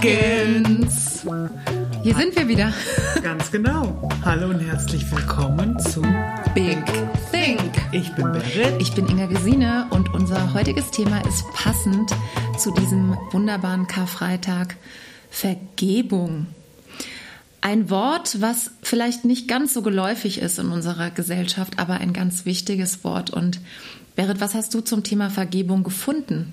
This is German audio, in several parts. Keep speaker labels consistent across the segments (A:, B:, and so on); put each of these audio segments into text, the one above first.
A: Shenanigans. Hier sind wir wieder.
B: Ganz genau. Hallo und herzlich willkommen zu
A: Big Think.
B: Ich bin Berit.
A: Ich bin Inga Gesine und unser heutiges Thema ist passend zu diesem wunderbaren Karfreitag Vergebung. Ein Wort, was vielleicht nicht ganz so geläufig ist in unserer Gesellschaft, aber ein ganz wichtiges Wort. Und Berit, was hast du zum Thema Vergebung gefunden?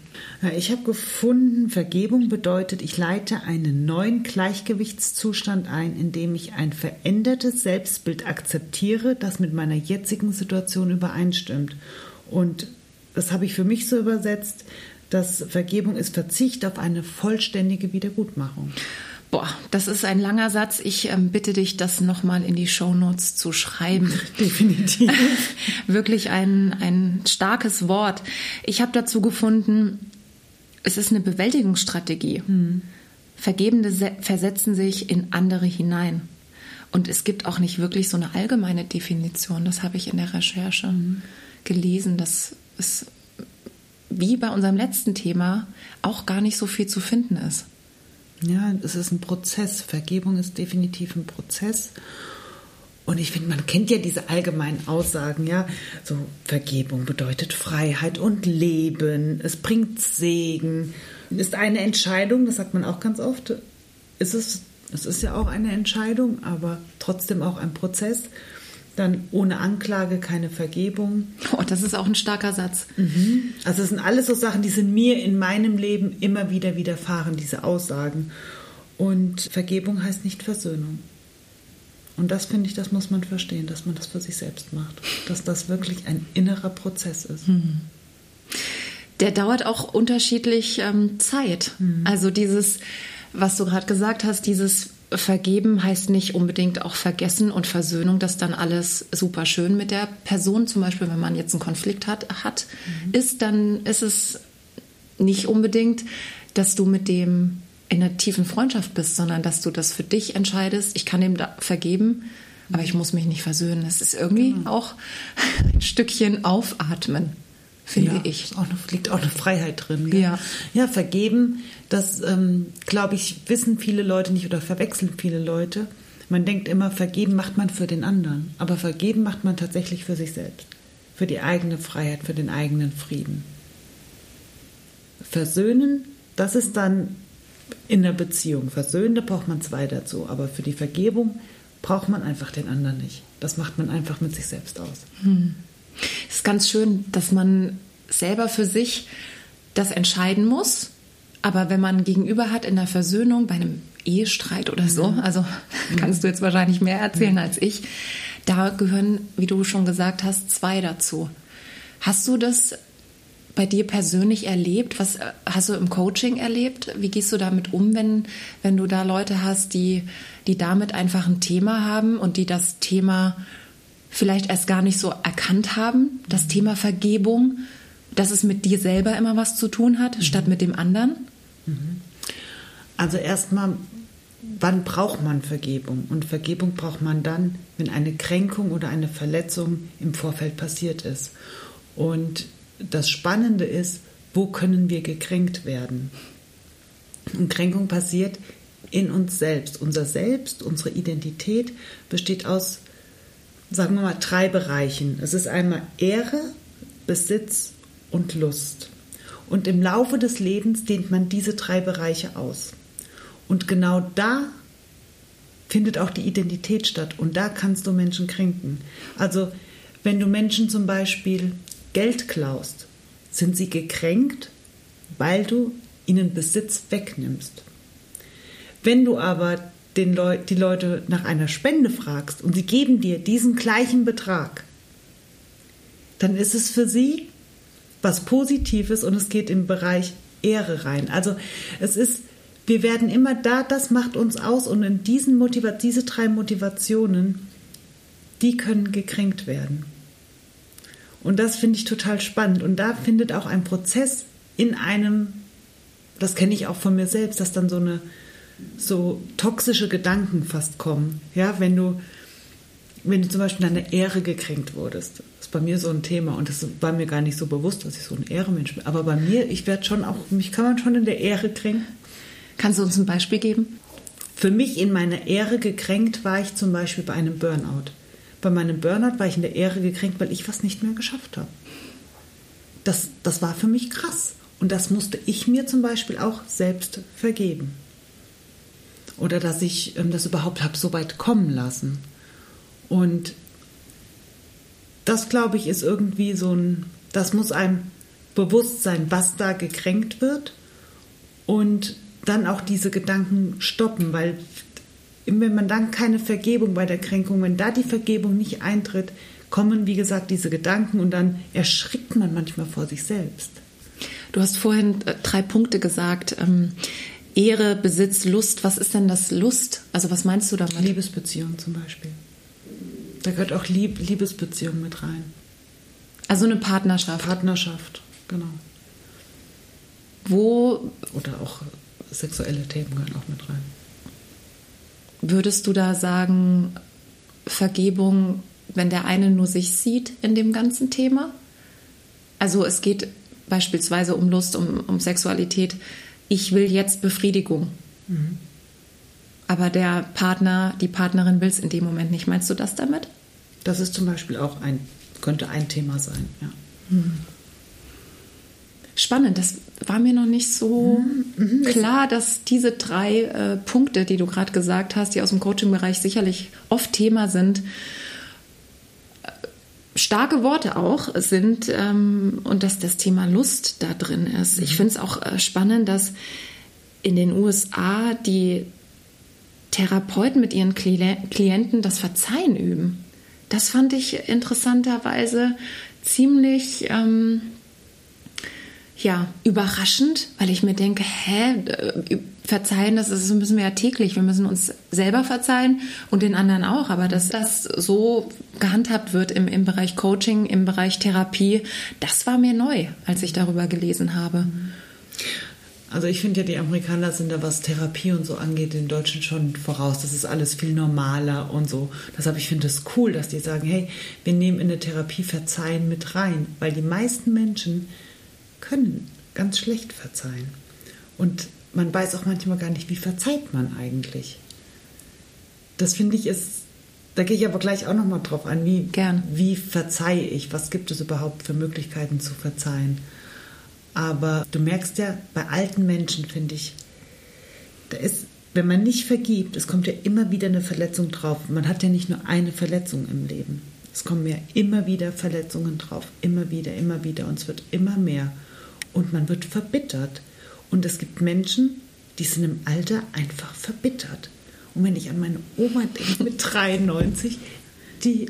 B: Ich habe gefunden, Vergebung bedeutet, ich leite einen neuen Gleichgewichtszustand ein, indem ich ein verändertes Selbstbild akzeptiere, das mit meiner jetzigen Situation übereinstimmt. Und das habe ich für mich so übersetzt, dass Vergebung ist Verzicht auf eine vollständige Wiedergutmachung.
A: Boah, das ist ein langer Satz. Ich ähm, bitte dich, das nochmal in die Shownotes zu schreiben.
B: Definitiv.
A: Wirklich ein, ein starkes Wort. Ich habe dazu gefunden, es ist eine Bewältigungsstrategie. Hm. Vergebende versetzen sich in andere hinein. Und es gibt auch nicht wirklich so eine allgemeine Definition. Das habe ich in der Recherche hm. gelesen, dass es wie bei unserem letzten Thema auch gar nicht so viel zu finden ist.
B: Ja, es ist ein Prozess. Vergebung ist definitiv ein Prozess. Und ich finde, man kennt ja diese allgemeinen Aussagen, ja. So, Vergebung bedeutet Freiheit und Leben. Es bringt Segen. Ist eine Entscheidung, das sagt man auch ganz oft. Ist es, es ist ja auch eine Entscheidung, aber trotzdem auch ein Prozess. Dann ohne Anklage keine Vergebung.
A: Oh, das ist auch ein starker Satz.
B: Mhm. Also es sind alles so Sachen, die sind mir in meinem Leben immer wieder widerfahren, diese Aussagen. Und Vergebung heißt nicht Versöhnung. Und das finde ich, das muss man verstehen, dass man das für sich selbst macht. Dass das wirklich ein innerer Prozess ist. Mhm.
A: Der dauert auch unterschiedlich ähm, Zeit. Mhm. Also dieses, was du gerade gesagt hast, dieses Vergeben heißt nicht unbedingt auch vergessen und Versöhnung, dass dann alles super schön mit der Person, zum Beispiel wenn man jetzt einen Konflikt hat, hat mhm. ist, dann ist es nicht unbedingt, dass du mit dem in einer tiefen Freundschaft bist, sondern dass du das für dich entscheidest. Ich kann dem da vergeben, aber ich muss mich nicht versöhnen. Es ist irgendwie mhm. auch ein Stückchen aufatmen finde
B: ja,
A: ich.
B: Auch eine, liegt auch eine Freiheit drin.
A: Gell? Ja.
B: ja, vergeben, das ähm, glaube ich, wissen viele Leute nicht oder verwechseln viele Leute. Man denkt immer, vergeben macht man für den anderen, aber vergeben macht man tatsächlich für sich selbst, für die eigene Freiheit, für den eigenen Frieden. Versöhnen, das ist dann in der Beziehung. Versöhnen, da braucht man zwei dazu, aber für die Vergebung braucht man einfach den anderen nicht. Das macht man einfach mit sich selbst aus.
A: Hm. Es ist ganz schön, dass man selber für sich das entscheiden muss. Aber wenn man gegenüber hat in der Versöhnung, bei einem Ehestreit oder so, mhm. also kannst du jetzt wahrscheinlich mehr erzählen mhm. als ich, da gehören, wie du schon gesagt hast, zwei dazu. Hast du das bei dir persönlich erlebt? Was hast du im Coaching erlebt? Wie gehst du damit um, wenn, wenn du da Leute hast, die, die damit einfach ein Thema haben und die das Thema vielleicht erst gar nicht so erkannt haben, das mhm. Thema Vergebung, dass es mit dir selber immer was zu tun hat, mhm. statt mit dem anderen?
B: Mhm. Also erstmal, wann braucht man Vergebung? Und Vergebung braucht man dann, wenn eine Kränkung oder eine Verletzung im Vorfeld passiert ist. Und das Spannende ist, wo können wir gekränkt werden? Und Kränkung passiert in uns selbst. Unser Selbst, unsere Identität besteht aus sagen wir mal, drei Bereichen. Es ist einmal Ehre, Besitz und Lust. Und im Laufe des Lebens dehnt man diese drei Bereiche aus. Und genau da findet auch die Identität statt. Und da kannst du Menschen kränken. Also wenn du Menschen zum Beispiel Geld klaust, sind sie gekränkt, weil du ihnen Besitz wegnimmst. Wenn du aber den Leu die Leute nach einer Spende fragst und sie geben dir diesen gleichen Betrag, dann ist es für sie was Positives und es geht im Bereich Ehre rein. Also es ist, wir werden immer da, das macht uns aus und in diesen Motiva diese drei Motivationen, die können gekränkt werden. Und das finde ich total spannend. Und da findet auch ein Prozess in einem, das kenne ich auch von mir selbst, dass dann so eine so toxische Gedanken fast kommen. Ja, wenn du, wenn du zum Beispiel deine Ehre gekränkt wurdest. Das ist bei mir so ein Thema und das war mir gar nicht so bewusst, dass ich so ein Ehremensch bin. Aber bei mir, ich werde schon auch, mich kann man schon in der Ehre kränken.
A: Kannst du uns ein Beispiel geben?
B: Für mich in meiner Ehre gekränkt war ich zum Beispiel bei einem Burnout. Bei meinem Burnout war ich in der Ehre gekränkt, weil ich was nicht mehr geschafft habe. Das, das war für mich krass. Und das musste ich mir zum Beispiel auch selbst vergeben. Oder dass ich ähm, das überhaupt habe so weit kommen lassen. Und das, glaube ich, ist irgendwie so ein, das muss einem bewusst sein, was da gekränkt wird. Und dann auch diese Gedanken stoppen, weil wenn man dann keine Vergebung bei der Kränkung, wenn da die Vergebung nicht eintritt, kommen, wie gesagt, diese Gedanken und dann erschrickt man manchmal vor sich selbst.
A: Du hast vorhin äh, drei Punkte gesagt. Ähm, Ehre, Besitz, Lust. Was ist denn das Lust? Also was meinst du damit?
B: Liebesbeziehung zum Beispiel. Da gehört auch Lieb Liebesbeziehung mit rein.
A: Also eine Partnerschaft.
B: Partnerschaft, genau.
A: Wo.
B: Oder auch sexuelle Themen gehören auch mit rein.
A: Würdest du da sagen, Vergebung, wenn der eine nur sich sieht in dem ganzen Thema? Also es geht beispielsweise um Lust, um, um Sexualität. Ich will jetzt Befriedigung. Mhm. Aber der Partner, die Partnerin will es in dem Moment nicht. Meinst du das damit?
B: Das ist zum Beispiel auch ein, könnte ein Thema sein, ja. Mhm.
A: Spannend, das war mir noch nicht so mhm. klar, dass diese drei äh, Punkte, die du gerade gesagt hast, die aus dem Coaching-Bereich sicherlich oft Thema sind, starke Worte auch sind ähm, und dass das Thema Lust da drin ist. Ich mhm. finde es auch äh, spannend, dass in den USA die Therapeuten mit ihren Klienten das Verzeihen üben. Das fand ich interessanterweise ziemlich ähm, ja, überraschend, weil ich mir denke, hä, äh, verzeihen, das, ist, müssen wir ja täglich. Wir müssen uns selber verzeihen und den anderen auch. Aber dass das so gehandhabt wird im, im Bereich Coaching, im Bereich Therapie, das war mir neu, als ich darüber gelesen habe.
B: Also ich finde ja, die Amerikaner sind da, was Therapie und so angeht, den Deutschen schon voraus. Das ist alles viel normaler und so. Deshalb, ich finde es das cool, dass die sagen, hey, wir nehmen in der Therapie Verzeihen mit rein. Weil die meisten Menschen können ganz schlecht verzeihen. Und man weiß auch manchmal gar nicht, wie verzeiht man eigentlich. Das finde ich ist, da gehe ich aber gleich auch nochmal drauf an, wie,
A: Gern.
B: wie verzeihe ich, was gibt es überhaupt für Möglichkeiten zu verzeihen. Aber du merkst ja, bei alten Menschen finde ich, da ist, wenn man nicht vergibt, es kommt ja immer wieder eine Verletzung drauf. Man hat ja nicht nur eine Verletzung im Leben. Es kommen ja immer wieder Verletzungen drauf, immer wieder, immer wieder und es wird immer mehr und man wird verbittert. Und es gibt Menschen, die sind im Alter einfach verbittert. Und wenn ich an meine Oma denke mit 93, die,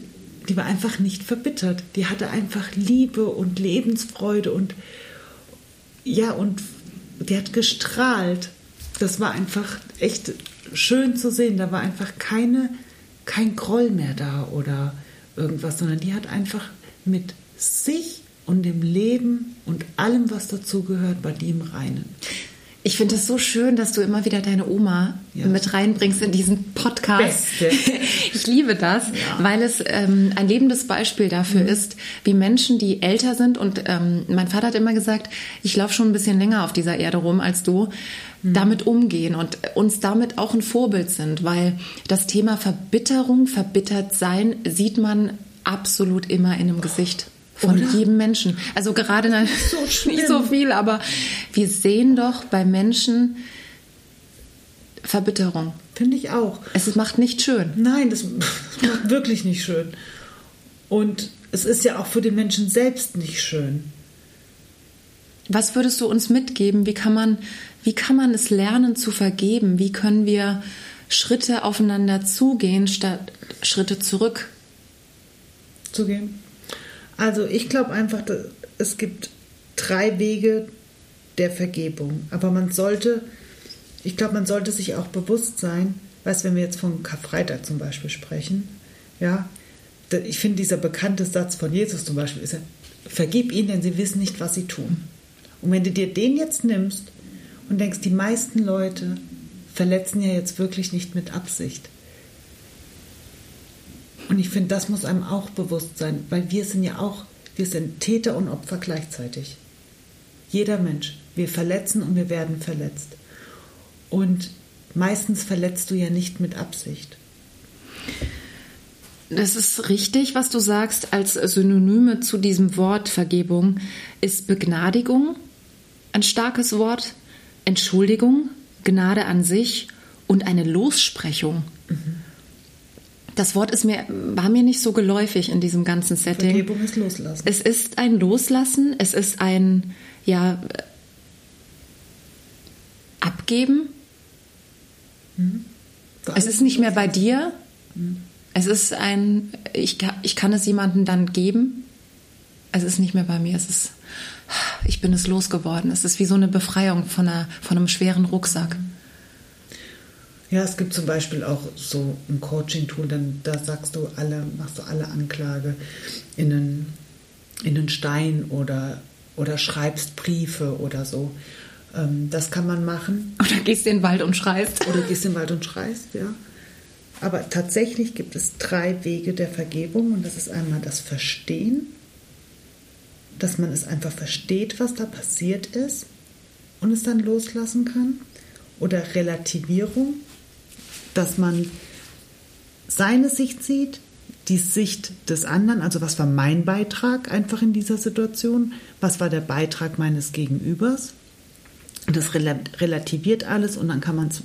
B: die war einfach nicht verbittert. Die hatte einfach Liebe und Lebensfreude und ja, und die hat gestrahlt. Das war einfach echt schön zu sehen. Da war einfach keine, kein Groll mehr da oder irgendwas, sondern die hat einfach mit sich und dem Leben und allem, was dazugehört, bei die im Reinen.
A: Ich finde es so schön, dass du immer wieder deine Oma ja. mit reinbringst in diesen Podcast. Beste. Ich liebe das, ja. weil es ähm, ein lebendes Beispiel dafür mhm. ist, wie Menschen, die älter sind und ähm, mein Vater hat immer gesagt, ich laufe schon ein bisschen länger auf dieser Erde rum als du, mhm. damit umgehen und uns damit auch ein Vorbild sind, weil das Thema Verbitterung, verbittert sein, sieht man absolut immer in einem Gesicht von Oder? jedem Menschen. Also gerade so nicht so viel, aber wir sehen doch bei Menschen Verbitterung.
B: Finde ich auch.
A: Es macht nicht schön.
B: Nein, das, macht wirklich nicht schön. Und es ist ja auch für den Menschen selbst nicht schön.
A: Was würdest du uns mitgeben? Wie kann man, wie kann man es lernen zu vergeben? Wie können wir Schritte aufeinander zugehen, statt Schritte zurück?
B: Zugehen. Also ich glaube einfach, es gibt drei Wege der Vergebung. Aber man sollte, ich glaube, man sollte sich auch bewusst sein, weißt wenn wir jetzt von Karfreitag zum Beispiel sprechen, ja, ich finde dieser bekannte Satz von Jesus zum Beispiel ist ja, vergib ihnen, denn sie wissen nicht, was sie tun. Und wenn du dir den jetzt nimmst und denkst, die meisten Leute verletzen ja jetzt wirklich nicht mit Absicht, und ich finde, das muss einem auch bewusst sein, weil wir sind ja auch, wir sind Täter und Opfer gleichzeitig. Jeder Mensch. Wir verletzen und wir werden verletzt. Und meistens verletzt du ja nicht mit Absicht.
A: Das ist richtig, was du sagst. Als Synonyme zu diesem Wort Vergebung ist Begnadigung ein starkes Wort, Entschuldigung, Gnade an sich und eine Lossprechung. Mhm. Das Wort ist mir, war mir nicht so geläufig in diesem ganzen Setting.
B: Vergebung ist Loslassen.
A: Es ist ein Loslassen, es ist ein, ja, Abgeben. Mhm. Es ist nicht mehr bei dir. Mhm. Es ist ein, ich, ich kann es jemandem dann geben. Es ist nicht mehr bei mir. Es ist, ich bin es losgeworden. Es ist wie so eine Befreiung von, einer, von einem schweren Rucksack.
B: Ja, es gibt zum Beispiel auch so ein Coaching-Tool, dann da sagst du alle, machst du alle Anklage in einen, in einen Stein oder, oder schreibst Briefe oder so. Ähm, das kann man machen.
A: Oder gehst in den Wald und schreist.
B: Oder gehst in den Wald und schreist, ja. Aber tatsächlich gibt es drei Wege der Vergebung und das ist einmal das Verstehen, dass man es einfach versteht, was da passiert ist und es dann loslassen kann. Oder Relativierung, dass man seine Sicht sieht, die Sicht des anderen, also was war mein Beitrag einfach in dieser Situation, was war der Beitrag meines Gegenübers. Das relativiert alles und dann kann man es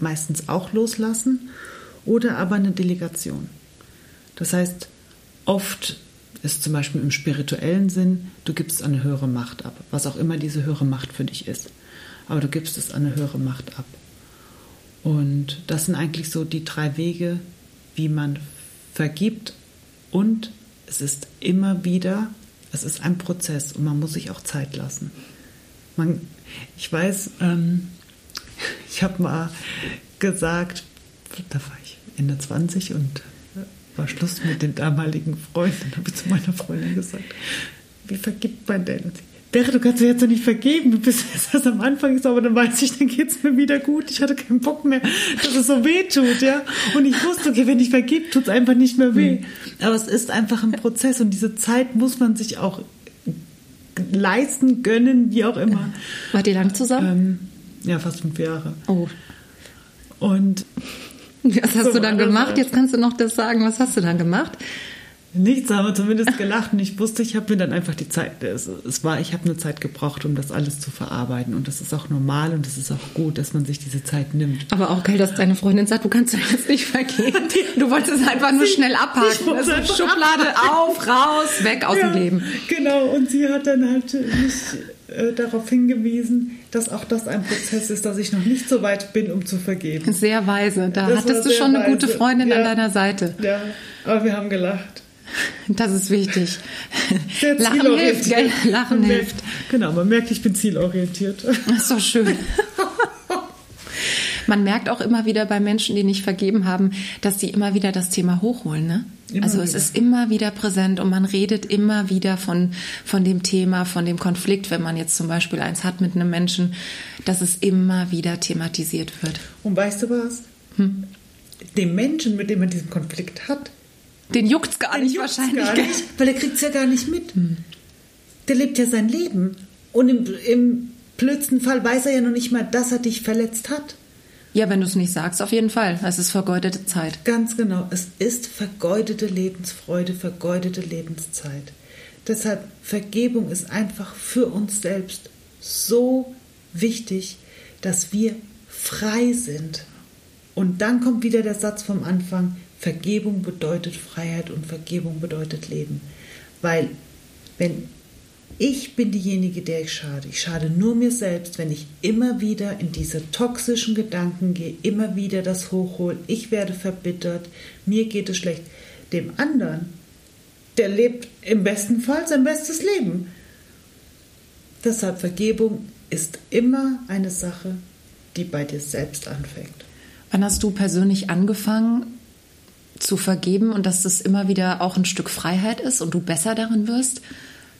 B: meistens auch loslassen oder aber eine Delegation. Das heißt, oft ist zum Beispiel im spirituellen Sinn, du gibst eine höhere Macht ab, was auch immer diese höhere Macht für dich ist. Aber du gibst es an eine höhere Macht ab. Und das sind eigentlich so die drei Wege, wie man vergibt. Und es ist immer wieder, es ist ein Prozess und man muss sich auch Zeit lassen. Man, ich weiß, ähm, ich habe mal gesagt, da war ich Ende 20 und äh, war Schluss mit den damaligen Freunden. Dann habe ich zu meiner Freundin gesagt, wie vergibt man denn? Wäre, du kannst mir jetzt noch nicht vergeben, du bist jetzt erst am Anfang, aber dann weiß ich, dann geht es mir wieder gut. Ich hatte keinen Bock mehr, dass es so weh tut, ja. Und ich wusste, okay, wenn ich vergib, tut es einfach nicht mehr weh. Mhm. Aber es ist einfach ein Prozess und diese Zeit muss man sich auch leisten, gönnen, wie auch immer.
A: Wart ihr lang zusammen?
B: Ähm, ja, fast fünf Jahre.
A: Oh.
B: Und
A: was hast so du dann gemacht? Jetzt kannst du noch das sagen. Was hast du dann gemacht?
B: Nichts, haben wir zumindest gelacht und ich wusste, ich habe mir dann einfach die Zeit, es, es war, ich habe eine Zeit gebraucht, um das alles zu verarbeiten und das ist auch normal und das ist auch gut, dass man sich diese Zeit nimmt.
A: Aber auch geil, dass deine Freundin sagt, du kannst mir jetzt nicht vergehen. Du wolltest es einfach nur schnell abhaken. Also Schublade abhaken. auf, raus, weg aus ja, dem Leben.
B: Genau, und sie hat dann halt mich äh, darauf hingewiesen, dass auch das ein Prozess ist, dass ich noch nicht so weit bin, um zu vergeben.
A: Sehr weise. Da das hattest du schon eine gute Freundin ja, an deiner Seite.
B: Ja, aber wir haben gelacht.
A: Das ist wichtig. Lachen hilft, gell? Lachen
B: man
A: hilft.
B: Merkt, genau, man merkt, ich bin zielorientiert.
A: Das ist doch schön. Man merkt auch immer wieder bei Menschen, die nicht vergeben haben, dass sie immer wieder das Thema hochholen. Ne? also es ist immer wieder präsent und man redet immer wieder von, von dem Thema, von dem Konflikt, wenn man jetzt zum Beispiel eins hat mit einem Menschen, dass es immer wieder thematisiert wird.
B: Und weißt du was? Hm? Dem Menschen, mit dem man diesen Konflikt hat,
A: den juckt es gar nicht wahrscheinlich. Gar nicht,
B: weil er kriegt es ja gar nicht mit. Hm. Der lebt ja sein Leben. Und im, im blödsten Fall weiß er ja noch nicht mal, dass er dich verletzt hat.
A: Ja, wenn du es nicht sagst, auf jeden Fall. Es ist vergeudete Zeit.
B: Ganz genau. Es ist vergeudete Lebensfreude, vergeudete Lebenszeit. Deshalb, Vergebung ist einfach für uns selbst so wichtig, dass wir frei sind. Und dann kommt wieder der Satz vom Anfang, Vergebung bedeutet Freiheit und Vergebung bedeutet Leben. Weil wenn ich bin diejenige, der ich schade, ich schade nur mir selbst, wenn ich immer wieder in diese toxischen Gedanken gehe, immer wieder das hochhole, ich werde verbittert, mir geht es schlecht. Dem anderen, der lebt im besten Fall sein bestes Leben. Deshalb Vergebung ist immer eine Sache, die bei dir selbst anfängt.
A: Wann hast du persönlich angefangen, zu vergeben und dass das immer wieder auch ein Stück Freiheit ist und du besser darin wirst,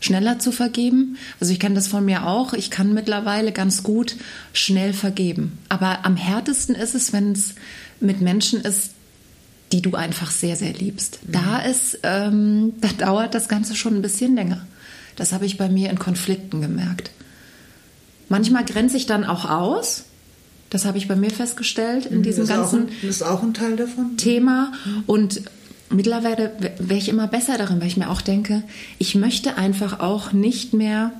A: schneller zu vergeben. Also ich kenne das von mir auch. Ich kann mittlerweile ganz gut schnell vergeben. Aber am härtesten ist es, wenn es mit Menschen ist, die du einfach sehr, sehr liebst. Mhm. Da ist, ähm, da dauert das Ganze schon ein bisschen länger. Das habe ich bei mir in Konflikten gemerkt. Manchmal grenze ich dann auch aus, Das habe ich bei mir festgestellt in
B: Mhm,
A: diesem
B: ist
A: ganzen
B: auch, ist auch ein Teil davon.
A: Thema. Und mittlerweile wäre ich immer besser darin, weil ich mir auch denke, ich möchte einfach auch nicht mehr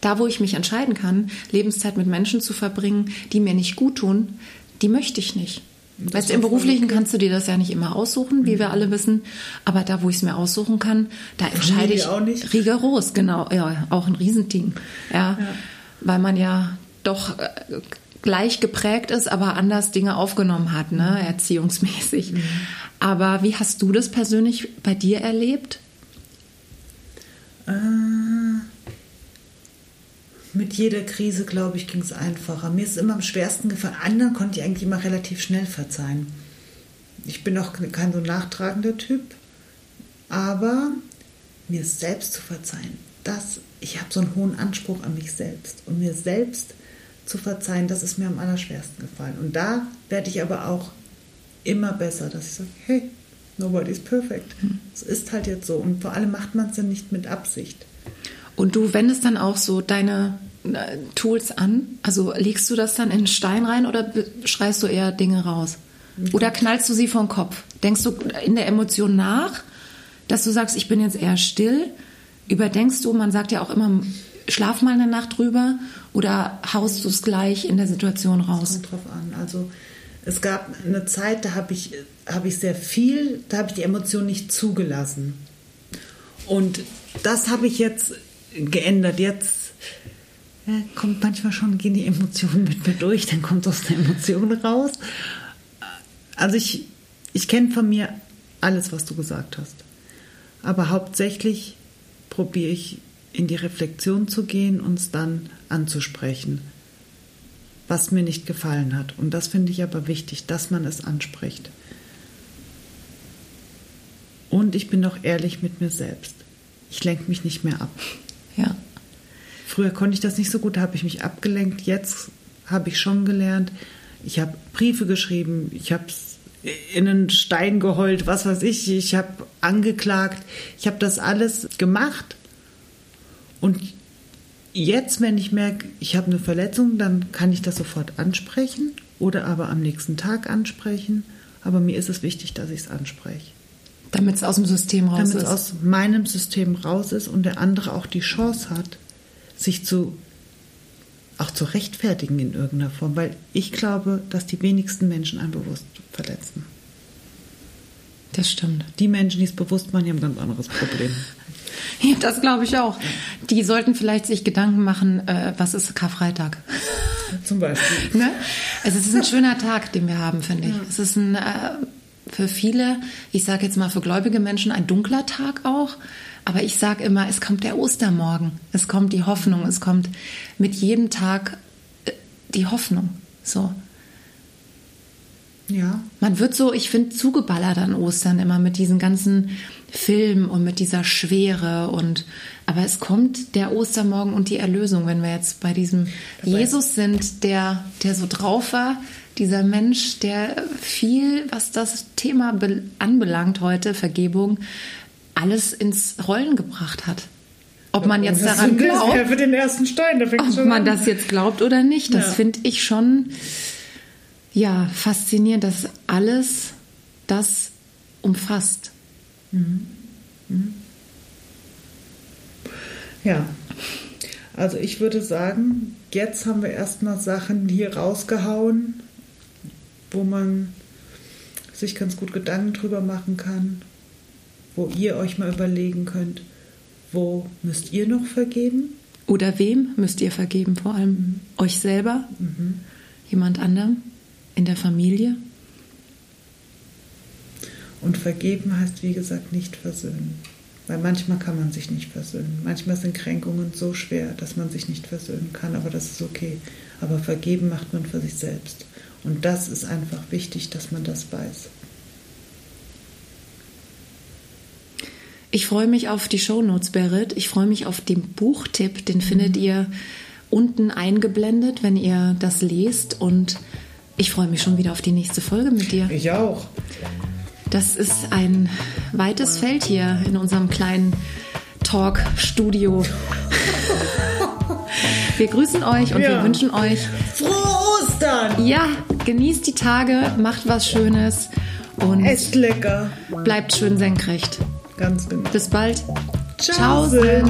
A: da, wo ich mich entscheiden kann, Lebenszeit mit Menschen zu verbringen, die mir nicht gut tun, die möchte ich nicht.
B: Das
A: Weißt im Beruflichen
B: okay.
A: kannst du dir das ja nicht immer aussuchen, wie wir alle wissen. Aber da, wo ich es mir aussuchen kann, da entscheide ich
B: auch nicht.
A: rigoros, genau. Ja, auch ein Riesending. Ja, weil man ja doch äh, gleich geprägt ist, aber anders Dinge aufgenommen hat, ne, erziehungsmäßig. Aber wie hast du das persönlich bei dir erlebt?
B: Äh, mit jeder Krise, glaube ich, ging es einfacher. Mir ist es immer am schwersten gefallen. Anderen konnte ich eigentlich immer relativ schnell verzeihen. Ich bin auch kein so nachtragender Typ, aber mir selbst zu verzeihen, das, ich habe so einen hohen Anspruch an mich selbst. Und mir selbst zu verzeihen, das ist mir am allerschwersten gefallen. Und da werde ich aber auch immer besser, dass ich sage, hey, nobody's perfect. Es ist halt jetzt so. Und vor allem macht man es ja nicht mit Absicht.
A: Und du wendest dann auch so deine äh, Tools an? Also legst du das dann in Stein rein oder schreist du eher Dinge raus? Oder knallst du sie vom Kopf? Denkst du in der Emotion nach, dass du sagst, ich bin jetzt eher still? Überdenkst du, man sagt ja auch immer, schlaf mal eine Nacht drüber oder haust du es gleich in der Situation raus?
B: Kommt drauf an. Also es gab eine Zeit, da habe ich, habe ich sehr viel, da habe ich die Emotionen nicht zugelassen. Und das habe ich jetzt geändert. Jetzt ja, kommt manchmal schon, gehen die Emotionen mit mir durch, dann kommt aus der Emotion raus. Also ich, ich kenne von mir alles, was du gesagt hast. Aber hauptsächlich probiere ich in die Reflexion zu gehen und es dann anzusprechen, was mir nicht gefallen hat. Und das finde ich aber wichtig, dass man es anspricht. Und ich bin auch ehrlich mit mir selbst. Ich lenke mich nicht mehr ab.
A: Ja.
B: Früher konnte ich das nicht so gut, da habe ich mich abgelenkt. Jetzt habe ich schon gelernt. Ich habe Briefe geschrieben, ich habe in einen Stein geheult, was weiß ich. Ich habe angeklagt. Ich habe das alles gemacht. Und jetzt, wenn ich merke, ich habe eine Verletzung, dann kann ich das sofort ansprechen oder aber am nächsten Tag ansprechen. Aber mir ist es wichtig, dass ich es anspreche.
A: Damit es aus dem System raus
B: Damit
A: ist.
B: es aus meinem System raus ist und der andere auch die Chance hat, sich zu auch zu rechtfertigen in irgendeiner Form, weil ich glaube, dass die wenigsten Menschen einen bewusst verletzen.
A: Das stimmt.
B: Die Menschen, die es bewusst machen, die haben ein ganz anderes Problem.
A: Ja, das glaube ich auch. Die sollten vielleicht sich Gedanken machen, äh, was ist Karfreitag?
B: Zum Beispiel.
A: Ne? Also es ist ein schöner Tag, den wir haben, finde ich. Es ist ein, äh, für viele, ich sage jetzt mal für gläubige Menschen, ein dunkler Tag auch. Aber ich sage immer, es kommt der Ostermorgen, es kommt die Hoffnung, es kommt mit jedem Tag äh, die Hoffnung. So.
B: Ja,
A: Man wird so, ich finde, zugeballert an Ostern immer mit diesen ganzen Filmen und mit dieser Schwere und aber es kommt der Ostermorgen und die Erlösung, wenn wir jetzt bei diesem
B: Dabei-
A: Jesus sind, der, der so drauf war, dieser Mensch, der viel, was das Thema be- anbelangt heute, Vergebung, alles ins Rollen gebracht hat. Ob man jetzt
B: Das
A: daran glaubt,
B: für den ersten Stein,
A: ob man
B: an.
A: das jetzt glaubt oder nicht, das
B: Ja.
A: finde ich schon ja faszinierend, dass alles das umfasst.
B: Ja, also ich würde sagen, jetzt haben wir erstmal Sachen hier rausgehauen, wo man sich ganz gut Gedanken drüber machen kann, wo ihr euch mal überlegen könnt, wo müsst ihr noch vergeben?
A: Oder wem müsst ihr vergeben? Vor allem euch selber, jemand anderem, in der Familie.
B: Und vergeben heißt, wie gesagt, nicht versöhnen. Weil manchmal kann man sich nicht versöhnen. Manchmal sind Kränkungen so schwer, dass man sich nicht versöhnen kann, aber das ist okay. Aber vergeben macht man für sich selbst. Und das ist einfach wichtig, dass man das weiß.
A: Ich freue mich auf die Shownotes, Berit. Ich freue mich auf den Buchtipp. Den findet ihr unten eingeblendet, wenn ihr das lest. Und ich freue mich schon wieder auf die nächste Folge mit dir.
B: Ich auch.
A: Das ist ein weites Feld hier in unserem kleinen Talk-Studio. Wir grüßen euch und wir
B: Ja.
A: wünschen euch
B: Frohe Ostern!
A: Ja, genießt die Tage, macht was Schönes und
B: Esst lecker.
A: bleibt schön senkrecht.
B: Ganz genau.
A: Bis bald.
B: Ciao.
A: Ciao.